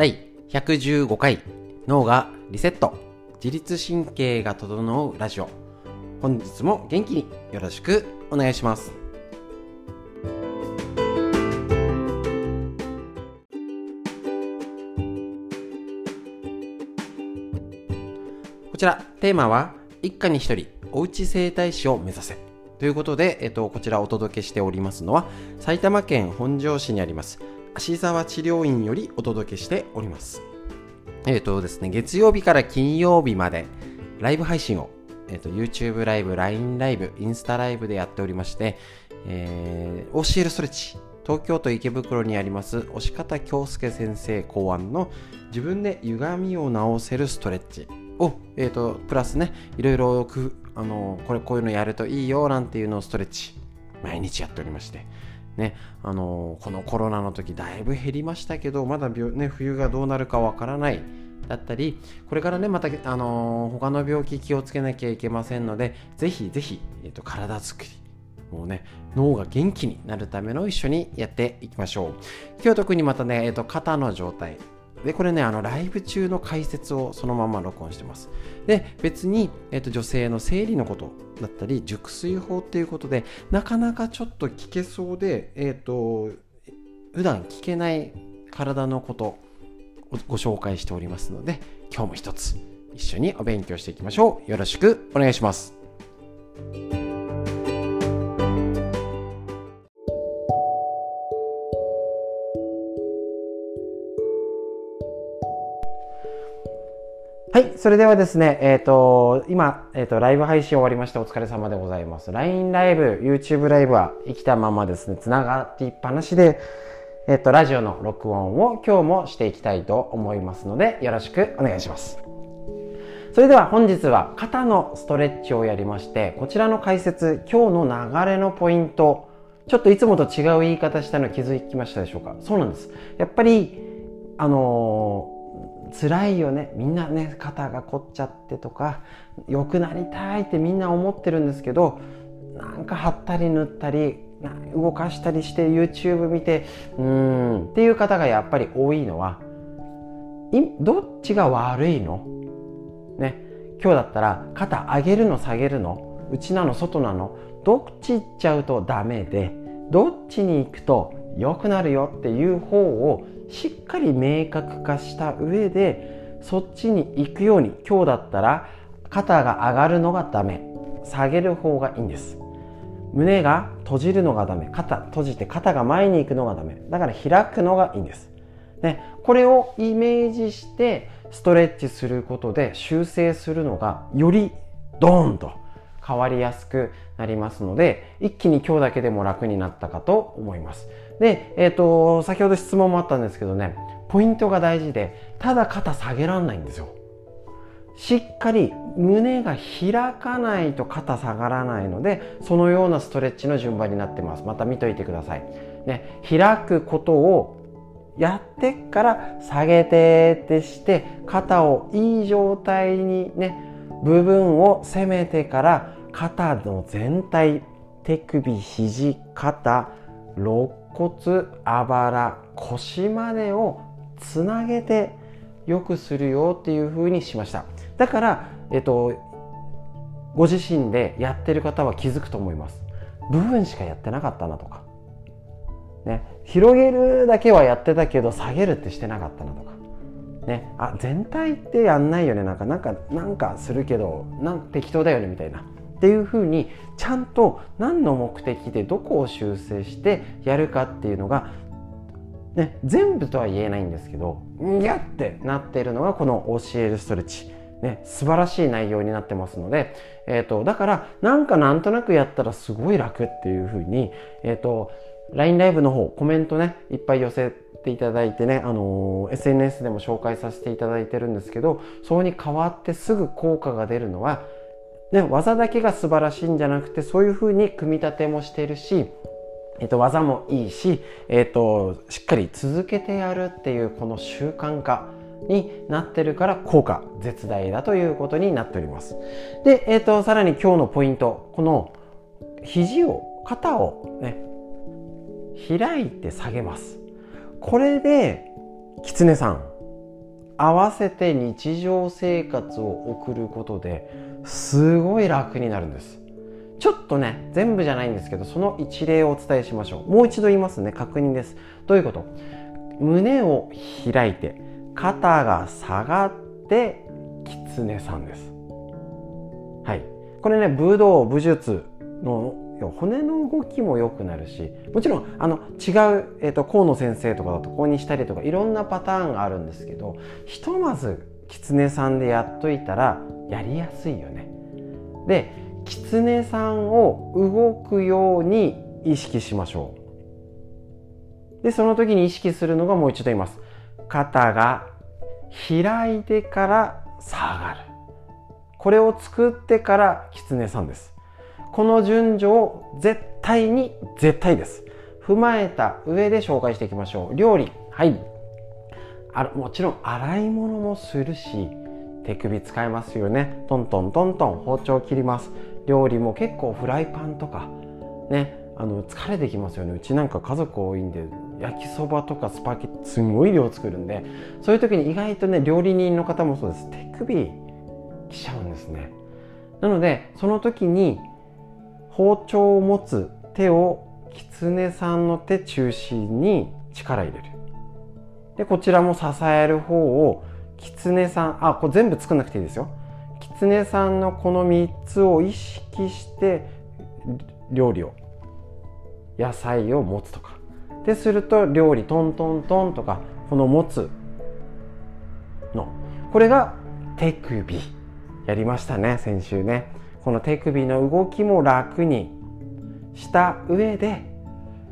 第115回脳がリセット。自律神経が整うラジオ。本日も元気によろしくお願いします。こちらテーマは一家に一人おうち整体師を目指せ。ということで、えっと、こちらお届けしておりますのは埼玉県本庄市にあります芦沢治療院よりお届けしております。えっ、とですね月曜日から金曜日までライブ配信を、えっと YouTube ライブ、LINE ライブ、インスタライブでやっておりまして、えー、教えるストレッチ東京都池袋にあります押方京介先生考案の自分で歪みを直せるストレッチを、えーと、プラスねいろいろあのこれこういうのやるといいよなんていうのをストレッチ毎日やっておりまして。ねあのこのコロナの時だいぶ減りましたけどまだ、ね、冬がどうなるかわからないだったりこれからねまた、あの他の病気気をつけなきゃいけませんのでぜひぜひ、えーと、体づくりもうね、脳が元気になるための一緒にやっていきましょう。今日特にまたね、え、ー、と、肩の状態、で、これね、あの、ライブ中の解説をそのまま録音してます。で、別に、えっ、と、女性の生理のことだったり、熟睡法っていうことで、なかなかちょっと聞けそうで、えっ、と、普段聞けない体のことをご紹介しておりますので、今日も一つ一緒にお勉強していきましょう。よろしくお願いします。それではですね、えっ、ー、と、今、えっ、ー、と、ライブ配信終わりましてお疲れ様でございます。LINE ライブ、YouTube ライブは生きたままですね、繋がっていっぱなしで、えっ、ー、と、ラジオの録音を今日もしていきたいと思いますので、よろしくお願いします。それでは本日は肩のストレッチをやりまして、こちらの解説、今日の流れのポイント、ちょっといつもと違う言い方したの気づきましたでしょうか？そうなんです。やっぱり、あの辛いよね。みんなね肩が凝っちゃってとか良くなりたいってみんな思ってるんですけどなんか貼ったり塗ったり動かしたりして YouTube 見てうーんっていう方がやっぱり多いのはどっちが悪いの？ね。今日だったら肩上げるの下げるの？内なの外なの？どっち行っちゃうとダメでどっちに行くと良くなるよっていう方をしっかり明確化した上でそっちに行くように今日だったら肩が上がるのがダメ。下げる方がいいんです。胸が閉じるのがダメ。肩閉じて肩が前に行くのがダメ。だから開くのがいいんです。でこれをイメージしてストレッチすることで修正するのがよりドーンと変わりやすくなりますので一気に今日だけでも楽になったかと思いますで、えっ、ー、と、先ほど質問もあったんですけどね、ポイントが大事で、ただ肩下げらんないんですよ。しっかり胸が開かないと肩下がらないので、そのようなストレッチの順番になってます。また見といてください。ね、開くことをやってから下げてってして、肩をいい状態にね、部分を攻めてから肩の全体、手首、肘、肩、肋骨あばら腰までをつなげてよくするよっていう風にしました。だからえっとご自身でやってる方は気づくと思います。部分しかやってなかったなとか。ね。広げるだけはやってたけど下げるってしてなかったなとか。ねあ全体ってやんないよねなんかなんかなんかするけどなん適当だよねみたいなっていうふうにちゃんと何の目的でどこを修正してやるかっていうのが、ね、全部とは言えないんですけどギャってなっているのがこの教えるストレッチ。ね、素晴らしい内容になってますので、え、ー、と、だから、なんかなんとなくやったらすごい楽っていうふうに、えっ、ー、と、LINE ライブの方、コメントね、いっぱい寄せていただいてね、あの、SNS でも紹介させていただいてるんですけど、そこに変わってすぐ効果が出るのは、ね、技だけが素晴らしいんじゃなくてそういうふうに組み立てもしてるし、えっと、技もいいし、えっと、しっかり続けてやるっていうこの習慣化になってるから効果絶大だということになっております。で、えっと、さらに今日のポイント、この肘を、肩をね、開いて下げます。これで、狐さん、合わせて日常生活を送ることですごい楽になるんです。ちょっとね全部じゃないんですけどその一例をお伝えしましょう。もう一度言いますね。確認です。どういうこと？胸を開いて肩が下がって狐さんです。はい。これね武道武術の骨の動きも良くなるしもちろんあの違う、えーと、河野先生とかだとここにしたりとかいろんなパターンがあるんですけどひとまず狐さんでやっといたらやりやすいよね。で狐さんを動くように意識しましょう。でその時に意識するのがもう一度言います。肩が開いてから下がる。これを作ってから狐さんです。この順序を絶対に絶対です。踏まえた上で紹介していきましょう。料理。はい。あもちろん洗い物もするし、手首使いますよね。トントントントン包丁切ります。料理も結構フライパンとか、ね、あの疲れてきますよね。うちなんか家族多いんで、焼きそばとかスパゲッティすごい量作るんで、そういう時に意外とね、料理人の方もそうです。手首きちゃうんですね。なので、その時に包丁を持つ手を狐さんの手中心に力入れる。で、こちらも支える方を狐さん、あ、これ全部作んなくていいですよ。狐さんのこの3つを意識して料理を、野菜を持つとか。ですると料理トントントンとか、この持つの。これが手首。やりましたね、先週ね。この手首の動きも楽にした上で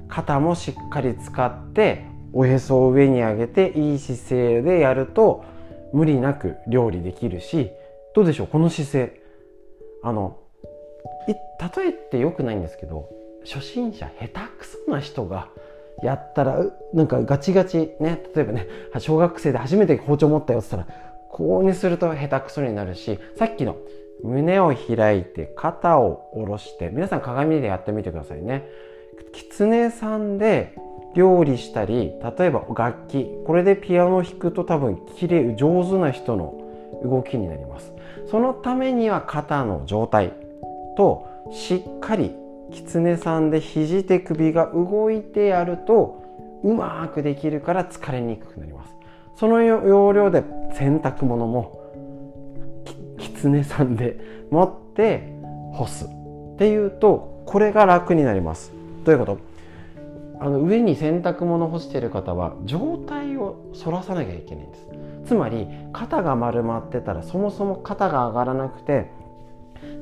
肩もしっかり使っておへそを上に上げていい姿勢でやると無理なく料理できるしどうでしょうこの姿勢。あの例えってよくないんですけど初心者下手くそな人がやったらなんかガチガチね例えばね小学生で初めて包丁持ったよって言ったらこうにすると下手くそになるしさっきの胸を開いて肩を下ろして皆さん鏡でやってみてくださいね。狐さんで料理したり例えば楽器これでピアノを弾くと多分綺麗上手な人の動きになります。そのためには肩の状態としっかり狐さんで肘手首が動いてやるとうまくできるから疲れにくくなります。その要領で洗濯物も狐さんで持って干すっていうとこれが楽になりますどういうことあの上に洗濯物干してる方は状態を反らさなきゃいけないんですつまり肩が丸まってたらそもそも肩が上がらなくて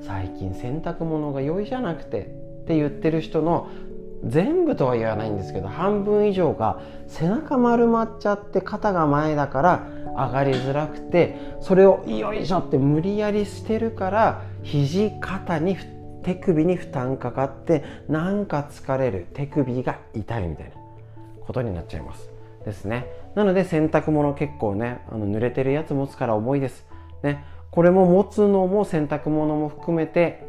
最近洗濯物が良いじゃなくてって言ってる人の全部とは言わないんですけど半分以上が背中丸まっちゃって肩が前だから上がりづらくてそれをよいしょって無理やりしてるから肘肩に手首に負担かかってなんか疲れる手首が痛いみたいなことになっちゃいます。ですね。なので洗濯物結構ねあの濡れてるやつ持つから重いです。ね。これも持つのも洗濯物も含めて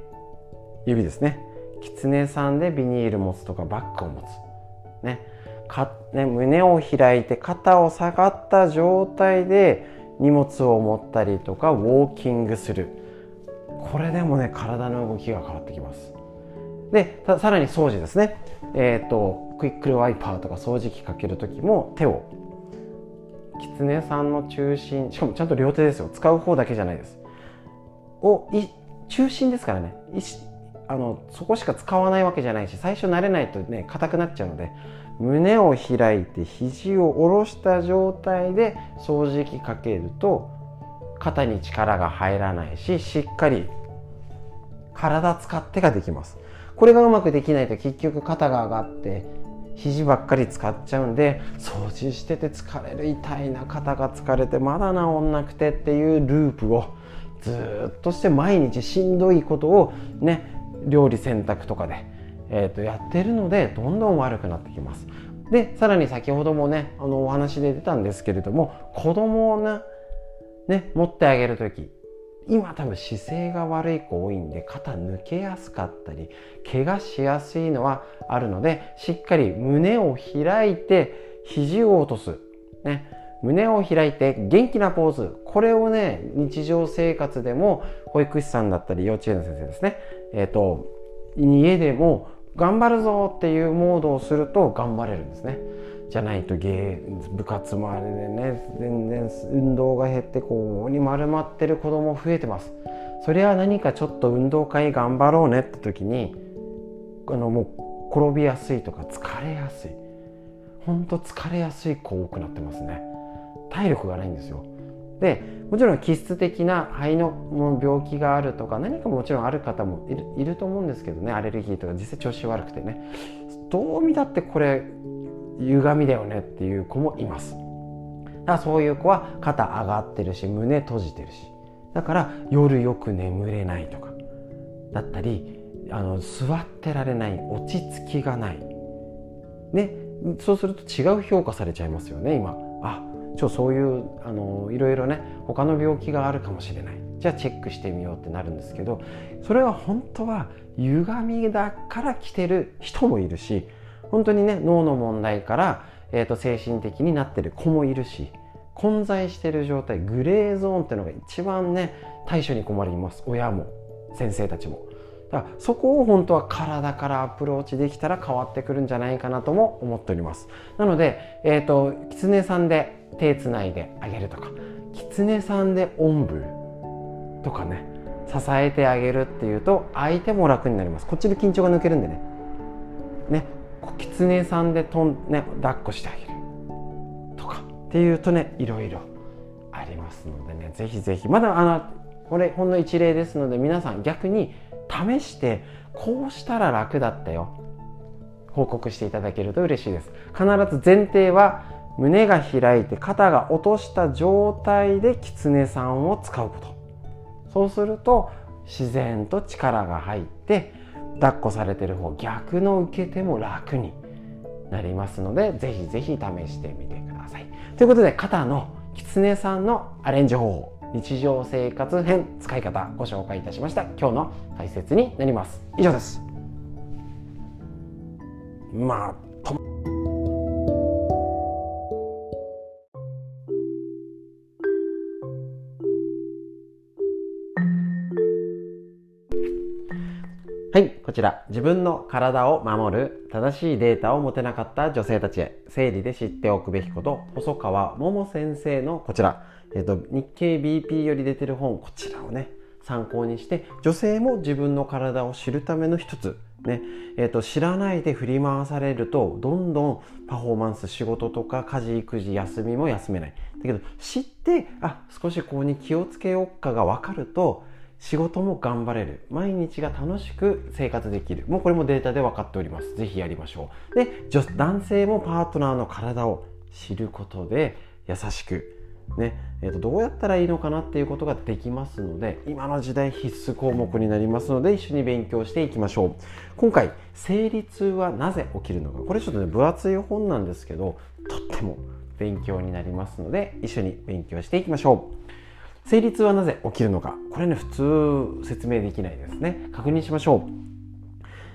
指ですね。狐さんでビニール持つとかバッグを持つ。ね。かね胸を開いて肩を下がった状態で荷物を持ったりとかウォーキングする。これでもね体の動きが変わってきます。でさらに掃除ですね。えっ、ー、とクイックルワイパーとか掃除機かける時も手を狐さんの中心しかもちゃんと両手ですよ。使う方だけじゃないです。を中心ですからね。あのそこしか使わないわけじゃないし最初慣れないとね硬くなっちゃうので胸を開いて肘を下ろした状態で掃除機かけると肩に力が入らないししっかり体使ってができます。これがうまくできないと結局肩が上がって肘ばっかり使っちゃうんで掃除してて疲れる痛いな肩が疲れてまだ治んなくてっていうループをずっとして毎日しんどいことをね料理洗濯とかでえー、とやってるのでどんどん悪くなってきます。でさらに先ほどもねあのお話で出たんですけれども子供をねね持ってあげる時今多分姿勢が悪い子多いんで肩抜けやすかったり怪我しやすいのはあるのでしっかり胸を開いて肘を落とす、ね、胸を開いて元気なポーズ。これをね日常生活でも保育士さんだったり幼稚園の先生ですね。えっ、ー、と家でも頑張るぞっていうモードをすると頑張れるんですね。じゃないと芸部活もあれでね全然運動が減ってこうに丸まってる子供増えてます。それは何かちょっと運動会頑張ろうねって時にあのもう転びやすいとか疲れやすい。ほんと疲れやすい子多くなってますね。体力がないんですよ。でもちろん気質的な肺の病気があるとか何かもちろんある方もいると思うんですけどねアレルギーとか実際調子悪くてね。どう見だってこれ歪みだよねっていう子もいます。だからそういう子は肩上がってるし胸閉じてるし。だから夜よく眠れないとか。だったりあの座ってられない落ち着きがない。ね。そうすると違う評価されちゃいますよね今。あちょそういうあのいろいろね他の病気があるかもしれない。じゃあチェックしてみようってなるんですけどそれは本当は歪みだから来てる人もいるし本当にね脳の問題から、えーと、精神的になってる子もいるし混在してる状態グレーゾーンっていうのが一番ね対処に困ります。親も先生たちも。だからそこを本当は体からアプローチできたら変わってくるんじゃないかなとも思っております。なので、えーと、と狐さんで手つないであげるとか狐さんでおんぶとかね支えてあげるっていうと相手も楽になります。こっちで緊張が抜けるんでね。ね狐さんでとん、ね、抱っこしてあげるとかっていうとねいろいろありますのでね。ぜひぜひ。まだあのこれほんの一例ですので皆さん逆に試してこうしたら楽だったよ。報告していただけると嬉しいです。必ず前提は胸が開いて肩が落とした状態で狐さんを使うこと。そうすると自然と力が入って抱っこされてる方逆の受けても楽になりますのでぜひぜひ試してみてください。ということで肩の狐さんのアレンジ方法日常生活編使い方ご紹介いたしました。今日の解説になります。以上です。まあちら、自分の体を守る正しいデータを持てなかった女性たちへ、生理で知っておくべきこと、細川桃先生のこちら、えっ、と、日経 BP より出てる本、こちらをね、参考にして、女性も自分の体を知るための一つ、ね、えっ、と、知らないで振り回されると、どんどんパフォーマンス、仕事とか家事、育児、休みも休めない。だけど、知って、あ、少しここに気をつけようかが分かると、仕事も頑張れる。毎日が楽しく生活できる。もうこれもデータで分かっております。是非やりましょう。で男性もパートナーの体を知ることで優しくねえー、とどうやったらいいのかなっていうことができますので今の時代必須項目になりますので一緒に勉強していきましょう。今回生理痛はなぜ起きるのか。これちょっとね分厚い本なんですけどとっても勉強になりますので一緒に勉強していきましょう。生理痛はなぜ起きるのか。これね普通説明できないですね。確認しましょう。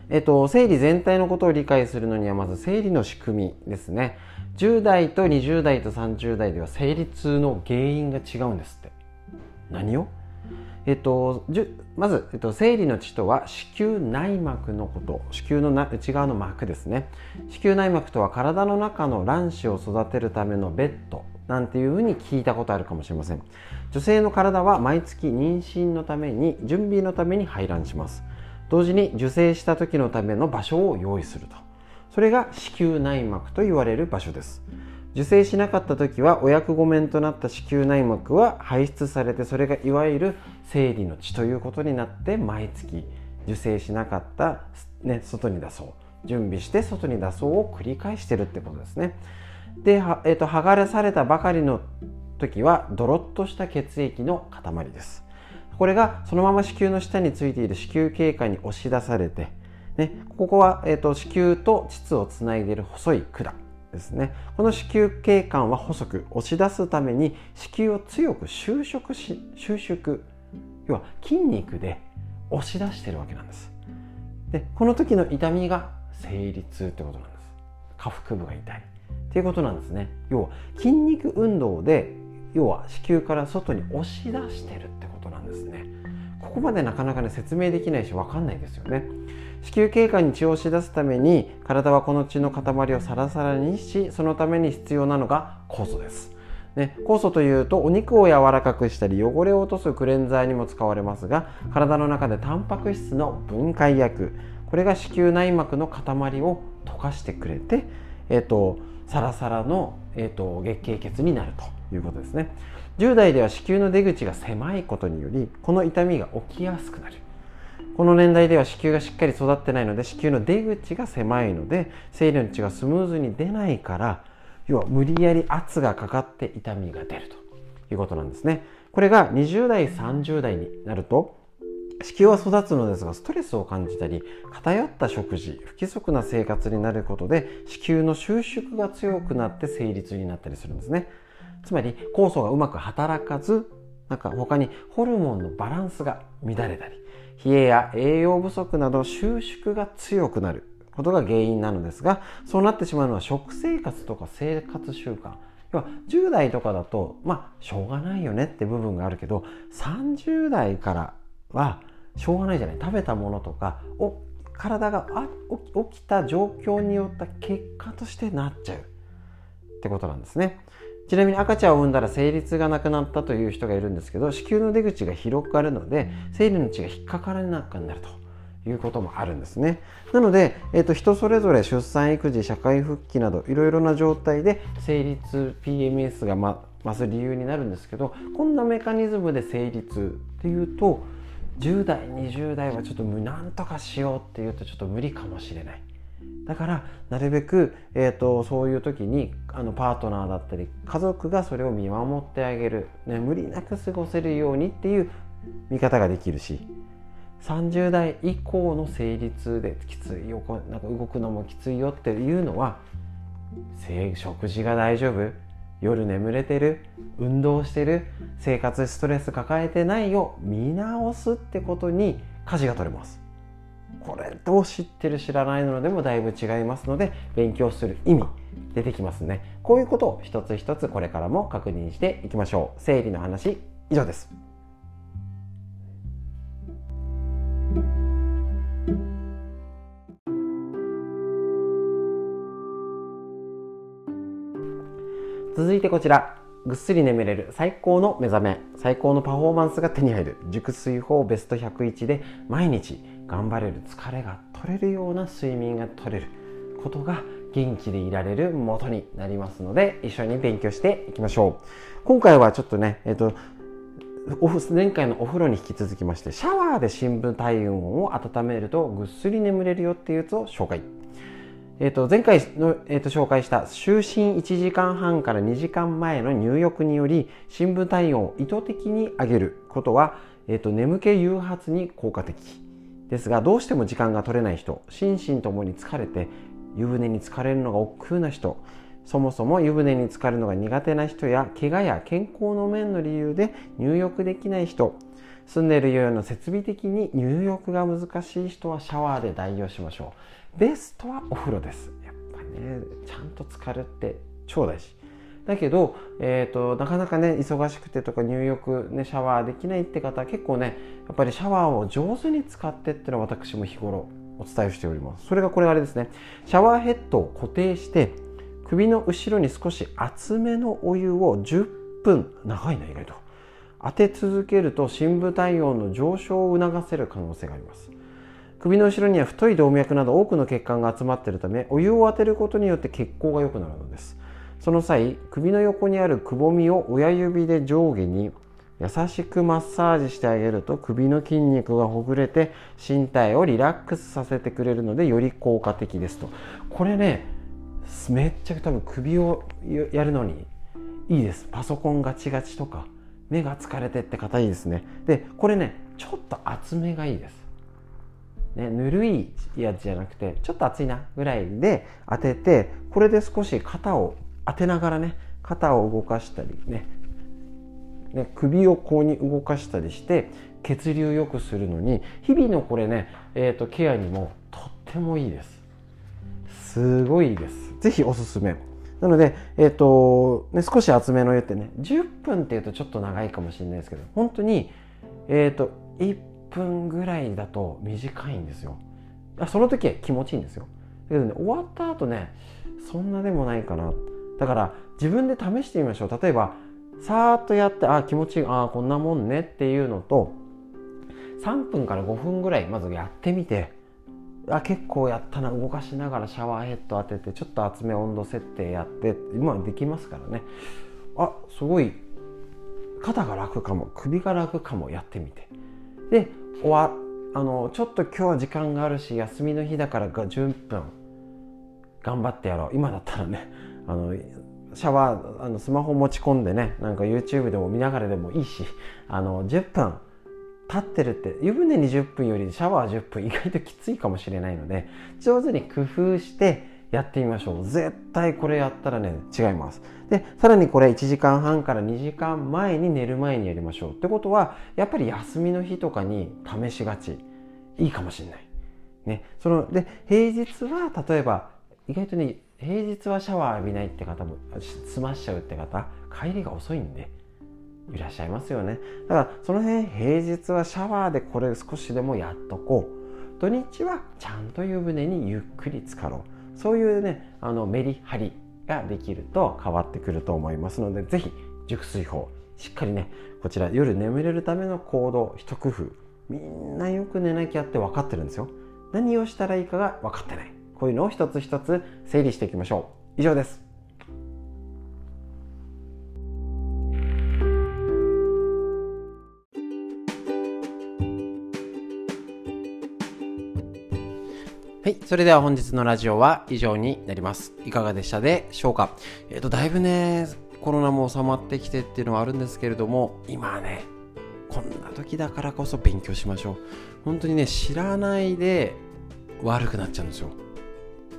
えっと生理全体のことを理解するのにはまず生理の仕組みですね。10代と20代と30代では生理痛の原因が違うんですって。何を？えっと、まず、えっと、生理の血とは子宮内膜のこと。子宮の内側の膜ですね。子宮内膜とは体の中の卵子を育てるためのベッド。なんていうふうに聞いたことあるかもしれません。女性の体は毎月妊娠のために準備のために排卵します。同時に受精した時のための場所を用意すると。それが子宮内膜と言われる場所です。受精しなかった時はお役御免となった子宮内膜は排出されてそれがいわゆる生理の血ということになって毎月受精しなかった、ね、外に出そう。準備して外に出そうを繰り返してるってことですね。で、えーと、剥がれされたばかりの時はドロッとした血液の塊です。これがそのまま子宮の下についている子宮経過に押し出されて、ね、ここは、えーと、子宮と膣をつないでいる細い管ですね。この子宮経管は細く押し出すために子宮を強く収縮し収縮要は筋肉で押し出してるわけなんです。でこの時の痛みが生理痛ってことなんです。下腹部が痛い。っていうことなんですね。要は筋肉運動で要は子宮から外に押し出してるってことなんですね。ここまでなかなかね説明できないし分かんないですよね。子宮経過に血を押し出すために体はこの血の塊をサラサラにしそのために必要なのが酵素です。ね、酵素というとお肉を柔らかくしたり汚れを落とすクレンザーにも使われますが体の中でタンパク質の分解薬これが子宮内膜の塊を溶かしてくれて、えーと、サラサラの、えーと月経血になると。いうことですね。10代では子宮の出口が狭いことによりこの痛みが起きやすくなる。この年代では子宮がしっかり育ってないので子宮の出口が狭いので生理の血がスムーズに出ないから要は無理やり圧がかかって痛みが出るということなんですね。これが20代30代になると子宮は育つのですがストレスを感じたり偏った食事不規則な生活になることで子宮の収縮が強くなって生理痛になったりするんですね。つまり酵素がうまく働かずなんか他にホルモンのバランスが乱れたり冷えや栄養不足など収縮が強くなることが原因なのですがそうなってしまうのは食生活とか生活習慣。要は10代とかだとまあしょうがないよねって部分があるけど30代からはしょうがないじゃない食べたものとかを体があ起きた状況によった結果としてなっちゃうってことなんですね。ちなみに赤ちゃんを産んだら生理痛がなくなったという人がいるんですけど子宮の出口が広がるので生理の血が引っかからなくなると。いうこともあるんですね。なので、えーと、人それぞれ出産育児社会復帰などいろいろな状態で生理痛 PMS が、ま、増す理由になるんですけどこんなメカニズムで生理痛っていうと10代20代はちょっとなんとかしようっていうとちょっと無理かもしれない。だからなるべく、えーと、そういう時にあのパートナーだったり家族がそれを見守ってあげる、ね、無理なく過ごせるようにっていう見方ができるし。30代以降の生理痛できついよなんか動くのもきついよっていうのは食事が大丈夫？夜眠れてる運動してる生活ストレス抱えてないよ見直すってことに舵が取れます。これを知ってる知らないのでもだいぶ違いますので勉強する意味出てきますね。こういうことを一つ一つこれからも確認していきましょう。生理の話以上です。続いてこちら。ぐっすり眠れる最高の目覚め。最高のパフォーマンスが手に入る。熟睡法ベスト101で毎日頑張れる疲れが取れるような睡眠が取れる。ことが元気でいられる元になりますので一緒に勉強していきましょう。今回はちょっとねえっ、と前回のお風呂に引き続きましてシャワーで深部体温を温めるとぐっすり眠れるよっていうやつを紹介。えー、と前回の、えー、と紹介した就寝1時間半から2時間前の入浴により深部体温を意図的に上げることは、えー、と眠気誘発に効果的ですがどうしても時間が取れない人心身ともに疲れて湯船に浸かれるのが億劫な人そもそも湯船に浸かるのが苦手な人や怪我や健康の面の理由で入浴できない人住んでいるような設備的に入浴が難しい人はシャワーで代用しましょう。ベストはお風呂です。やっぱねちゃんと浸かるって超大事。だけど、えーと、なかなかね忙しくてとか入浴、ね、シャワーできないって方結構ねやっぱりシャワーを上手に使ってっていうのは私も日頃お伝えしております。それがこれあれですね。シャワーヘッドを固定して首の後ろに少し厚めのお湯を10分長いな意外と。当て続けると深部体温の上昇を促せる可能性があります。首の後ろには太い動脈など多くの血管が集まっているためお湯を当てることによって血行が良くなるのです。その際首の横にあるくぼみを親指で上下に優しくマッサージしてあげると首の筋肉がほぐれて身体をリラックスさせてくれるのでより効果的ですと。これねめっちゃ多分首をやるのにいいです。パソコンガチガチとか。目が疲れてって硬いですね。でこれねちょっと厚めがいいです。ね、ぬるいやつじゃなくてちょっと熱いなぐらいで当ててこれで少し肩を当てながらね肩を動かしたりねね首をこうに動かしたりして血流良くするのに日々のこれね、えーと、ケアにもとってもいいです。すごいいいです。是非おすすめ。なので、えっ、ー、と、ね、少し厚めの湯ってね、10分っていうとちょっと長いかもしれないですけど、本当に、えっ、ー、と、1分ぐらいだと短いんですよ。その時は気持ちいいんですよ。だけどね、終わった後ね、そんなでもないかな。だから自分で試してみましょう。例えば、さーっとやって、あ、気持ちいい、あ、こんなもんねっていうのと、3分から5分ぐらいまずやってみて、あ結構やったな動かしながらシャワーヘッド当ててちょっと厚め温度設定やって今できますからね。あすごい肩が楽かも首が楽かもやってみて。で終わあのちょっと今日は時間があるし休みの日だからが10分頑張ってやろう。今だったらねあのシャワーあのスマホ持ち込んでねなんか YouTube でも見ながらでもいいしあの10分立ってるって湯船に10分よりシャワー10分意外ときついかもしれないので上手に工夫してやってみましょう。絶対これやったらね違います。でさらにこれ1時間半から2時間前に寝る前にやりましょう。ってことはやっぱり休みの日とかに試しがち。いいかもしれない。ね。そので平日は例えば意外とね平日はシャワー浴びないって方も済ましちゃうって方帰りが遅いんでいらっしゃいますよね。だからその辺平日はシャワーでこれ少しでもやっとこう。土日はちゃんと湯船にゆっくり浸かろう。そういうねあのメリハリができると変わってくると思いますので是非熟睡法しっかりねこちら夜眠れるための行動一工夫。みんなよく寝なきゃって分かってるんですよ。何をしたらいいかが分かってない。こういうのを一つ一つ整理していきましょう。以上です。はい。それでは本日のラジオは以上になります。いかがでしたでしょうか？えっ、ー、と、だいぶね、コロナも収まってきてっていうのはあるんですけれども、今ね、こんな時だからこそ勉強しましょう。本当にね、知らないで悪くなっちゃうんですよ。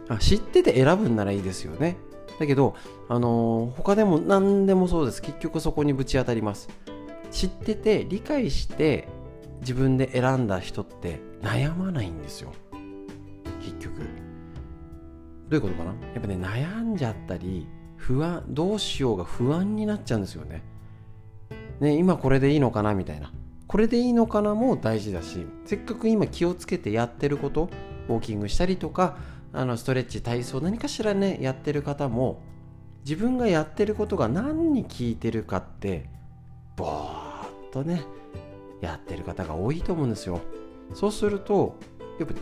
あ知ってて選ぶんならいいですよね。だけど、あのー、他でも何でもそうです。結局そこにぶち当たります。知ってて理解して自分で選んだ人って悩まないんですよ。結局。どういうことかな？やっぱね悩んじゃったり不安どうしようが不安になっちゃうんですよね。ね今これでいいのかなみたいな。これでいいのかなも大事だしせっかく今気をつけてやってることウォーキングしたりとかあのストレッチ体操何かしらねやってる方も自分がやってることが何に効いてるかってぼーっとねやってる方が多いと思うんですよ。そうするとやっぱ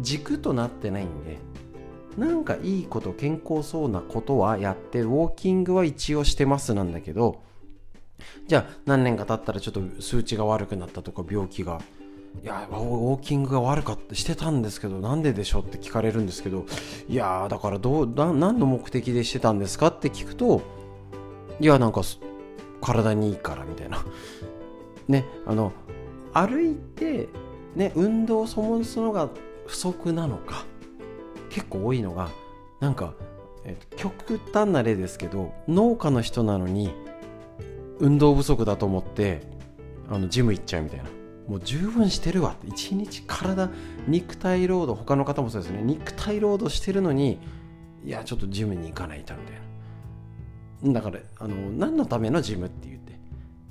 軸となってないんでなんかいいこと健康そうなことはやってウォーキングは一応してますなんだけどじゃあ何年か経ったらちょっと数値が悪くなったとか病気が。いやウォーキングが悪かったしてたんですけどなんででしょうって聞かれるんですけどいやだからどう何の目的でしてたんですかって聞くといやなんか体にいいからみたいな。ねあの歩いてね運動そもそもが不足なのか？結構多いのがなんか、えー、極端な例ですけど農家の人なのに運動不足だと思ってあのジム行っちゃうみたいな。もう十分してるわ。って一日体肉体労働他の方もそうですね。肉体労働してるのにいやちょっとジムに行かないとみたいな。だからあの何のためのジムって言って。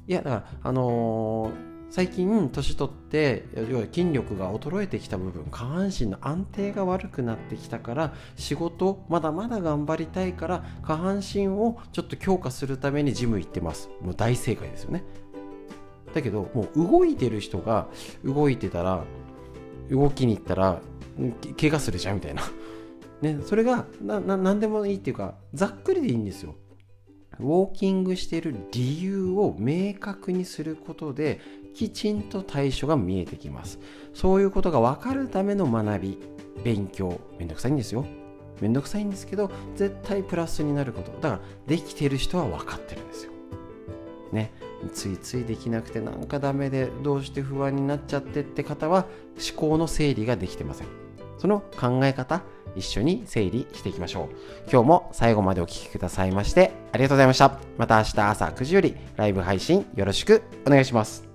いやだからあのー最近年取って要は筋力が衰えてきた部分下半身の安定が悪くなってきたから仕事まだまだ頑張りたいから下半身をちょっと強化するためにジム行ってます。もう大正解ですよね。だけどもう動いてる人が動いてたら動きに行ったら怪我するじゃんみたいな。ね、それがな何でもいいっていうかざっくりでいいんですよ。ウォーキングしている理由を明確にすることできちんと対処が見えてきます。そういうことが分かるための学び勉強。めんどくさいんですよ。めんどくさいんですけど絶対プラスになること。だからできてる人は分かってるんですよ。ね。ついついできなくてなんかダメでどうして不安になっちゃってって方は思考の整理ができてません。その考え方一緒に整理していきましょう。今日も最後までお聴きくださいましてありがとうございました。また明日朝9時よりライブ配信よろしくお願いします。